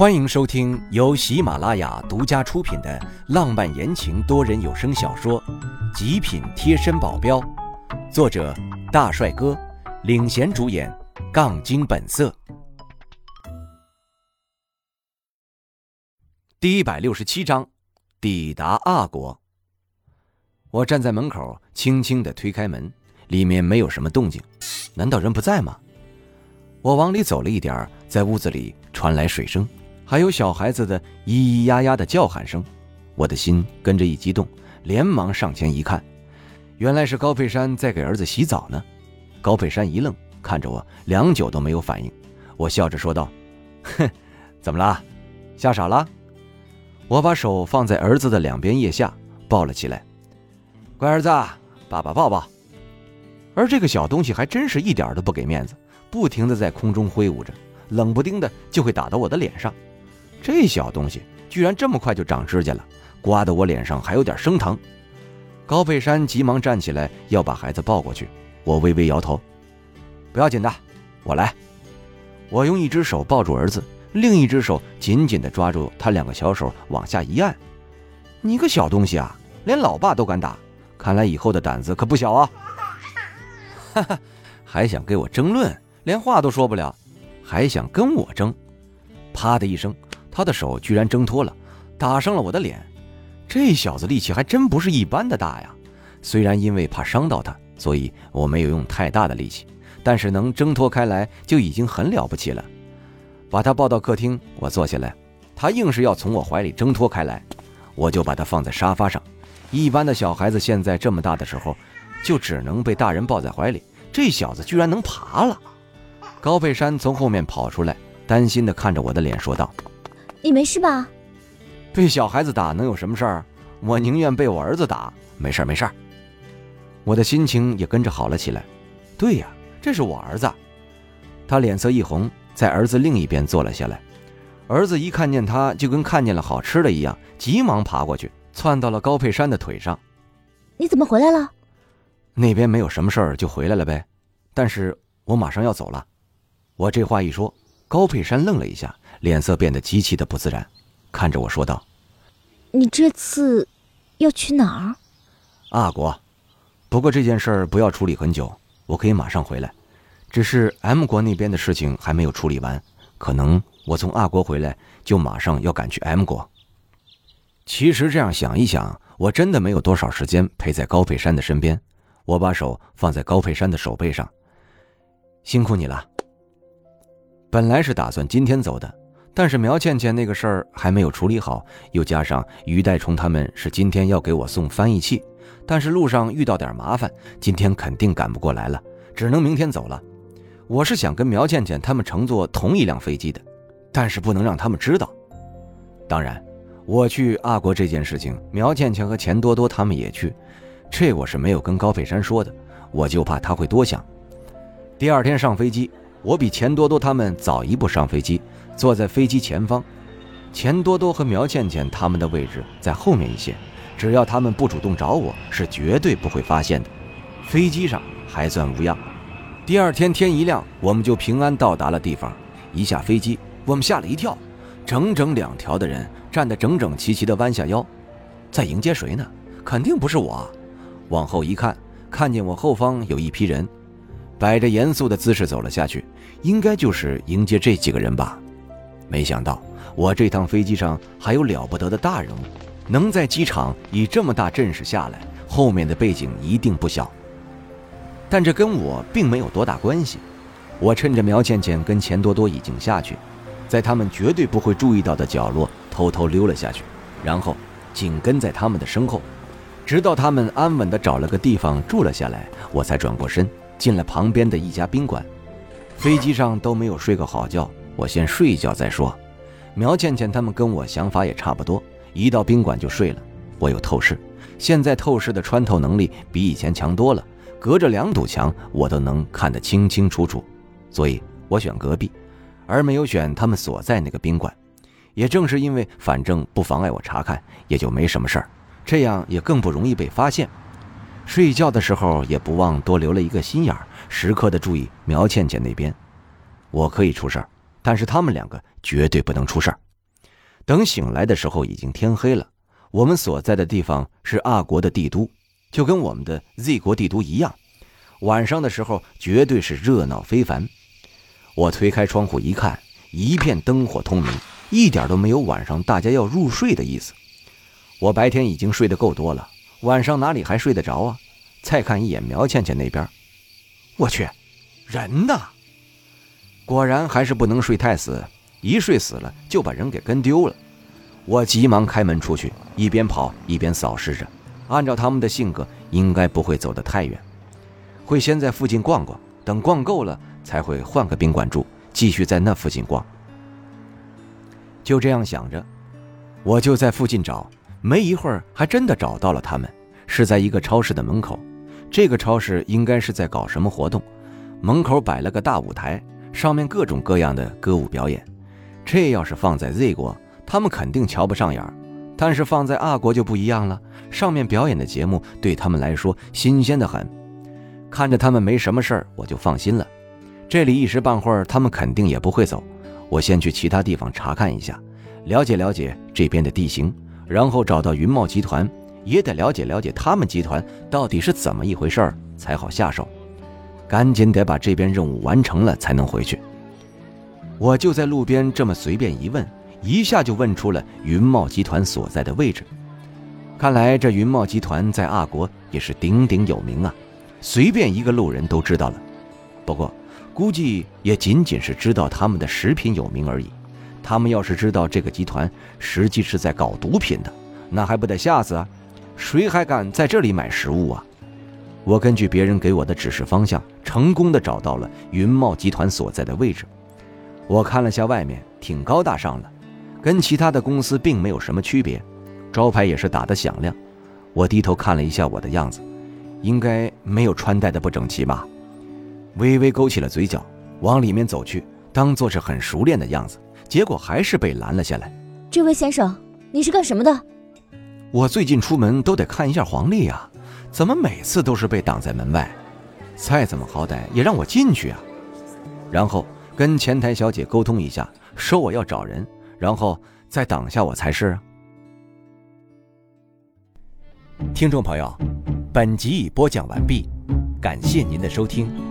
欢迎收听由喜马拉雅独家出品的浪漫言情多人有声小说《极品贴身保镖》，作者大帅哥领衔主演，杠精本色。第一百六十七章，抵达阿国。我站在门口，轻轻的推开门，里面没有什么动静，难道人不在吗？我往里走了一点，在屋子里传来水声。还有小孩子的咿咿呀呀的叫喊声，我的心跟着一激动，连忙上前一看，原来是高佩山在给儿子洗澡呢。高佩山一愣，看着我，良久都没有反应。我笑着说道：“哼，怎么啦？吓傻了？”我把手放在儿子的两边腋下，抱了起来。乖儿子，爸爸抱抱。而这个小东西还真是一点都不给面子，不停的在空中挥舞着，冷不丁的就会打到我的脸上。这小东西居然这么快就长指甲了，刮得我脸上还有点生疼。高佩山急忙站起来要把孩子抱过去，我微微摇头：“不要紧的，我来。”我用一只手抱住儿子，另一只手紧紧地抓住他两个小手往下一按。“你个小东西啊，连老爸都敢打，看来以后的胆子可不小啊！”哈哈，还想跟我争论，连话都说不了，还想跟我争？啪的一声。他的手居然挣脱了，打伤了我的脸。这小子力气还真不是一般的大呀！虽然因为怕伤到他，所以我没有用太大的力气，但是能挣脱开来就已经很了不起了。把他抱到客厅，我坐下来，他硬是要从我怀里挣脱开来，我就把他放在沙发上。一般的小孩子现在这么大的时候，就只能被大人抱在怀里，这小子居然能爬了。高佩山从后面跑出来，担心地看着我的脸，说道。你没事吧？被小孩子打能有什么事儿？我宁愿被我儿子打，没事儿没事儿。我的心情也跟着好了起来。对呀，这是我儿子。他脸色一红，在儿子另一边坐了下来。儿子一看见他，就跟看见了好吃的一样，急忙爬过去，窜到了高佩山的腿上。你怎么回来了？那边没有什么事儿，就回来了呗。但是我马上要走了。我这话一说，高佩山愣了一下。脸色变得极其的不自然，看着我说道：“你这次要去哪儿？阿国。不过这件事儿不要处理很久，我可以马上回来。只是 M 国那边的事情还没有处理完，可能我从阿国回来就马上要赶去 M 国。其实这样想一想，我真的没有多少时间陪在高佩山的身边。我把手放在高佩山的手背上，辛苦你了。本来是打算今天走的。”但是苗倩倩那个事儿还没有处理好，又加上于代冲他们是今天要给我送翻译器，但是路上遇到点麻烦，今天肯定赶不过来了，只能明天走了。我是想跟苗倩倩他们乘坐同一辆飞机的，但是不能让他们知道。当然，我去阿国这件事情，苗倩倩和钱多多他们也去，这我是没有跟高佩山说的，我就怕他会多想。第二天上飞机，我比钱多多他们早一步上飞机。坐在飞机前方，钱多多和苗倩倩他们的位置在后面一些，只要他们不主动找我，是绝对不会发现的。飞机上还算无恙。第二天天一亮，我们就平安到达了地方。一下飞机，我们吓了一跳，整整两条的人站得整整齐齐的弯下腰，在迎接谁呢？肯定不是我。往后一看，看见我后方有一批人，摆着严肃的姿势走了下去，应该就是迎接这几个人吧。没想到我这趟飞机上还有了不得的大人物，能在机场以这么大阵势下来，后面的背景一定不小。但这跟我并没有多大关系。我趁着苗倩倩跟钱多多已经下去，在他们绝对不会注意到的角落偷偷溜了下去，然后紧跟在他们的身后，直到他们安稳地找了个地方住了下来，我才转过身进了旁边的一家宾馆。飞机上都没有睡个好觉。我先睡一觉再说。苗倩倩他们跟我想法也差不多，一到宾馆就睡了。我有透视，现在透视的穿透能力比以前强多了，隔着两堵墙我都能看得清清楚楚。所以我选隔壁，而没有选他们所在那个宾馆。也正是因为反正不妨碍我查看，也就没什么事儿，这样也更不容易被发现。睡觉的时候也不忘多留了一个心眼儿，时刻的注意苗倩倩那边，我可以出事儿。但是他们两个绝对不能出事儿。等醒来的时候，已经天黑了。我们所在的地方是阿国的帝都，就跟我们的 Z 国帝都一样。晚上的时候绝对是热闹非凡。我推开窗户一看，一片灯火通明，一点都没有晚上大家要入睡的意思。我白天已经睡得够多了，晚上哪里还睡得着啊？再看一眼苗倩倩那边，我去，人呢？果然还是不能睡太死，一睡死了就把人给跟丢了。我急忙开门出去，一边跑一边扫视着。按照他们的性格，应该不会走得太远，会先在附近逛逛，等逛够了才会换个宾馆住，继续在那附近逛。就这样想着，我就在附近找，没一会儿还真的找到了他们，是在一个超市的门口。这个超市应该是在搞什么活动，门口摆了个大舞台。上面各种各样的歌舞表演，这要是放在 Z 国，他们肯定瞧不上眼儿；但是放在 R 国就不一样了，上面表演的节目对他们来说新鲜的很。看着他们没什么事儿，我就放心了。这里一时半会儿他们肯定也不会走，我先去其他地方查看一下，了解了解这边的地形，然后找到云茂集团，也得了解了解他们集团到底是怎么一回事儿，才好下手。赶紧得把这边任务完成了才能回去。我就在路边这么随便一问，一下就问出了云茂集团所在的位置。看来这云茂集团在阿国也是鼎鼎有名啊，随便一个路人都知道了。不过，估计也仅仅是知道他们的食品有名而已。他们要是知道这个集团实际是在搞毒品的，那还不得吓死啊？谁还敢在这里买食物啊？我根据别人给我的指示方向，成功的找到了云茂集团所在的位置。我看了下外面，挺高大上的，跟其他的公司并没有什么区别，招牌也是打得响亮。我低头看了一下我的样子，应该没有穿戴的不整齐吧？微微勾起了嘴角，往里面走去，当做是很熟练的样子，结果还是被拦了下来。这位先生，你是干什么的？我最近出门都得看一下黄历呀。怎么每次都是被挡在门外？再怎么好歹也让我进去啊！然后跟前台小姐沟通一下，说我要找人，然后再挡下我才是。听众朋友，本集已播讲完毕，感谢您的收听。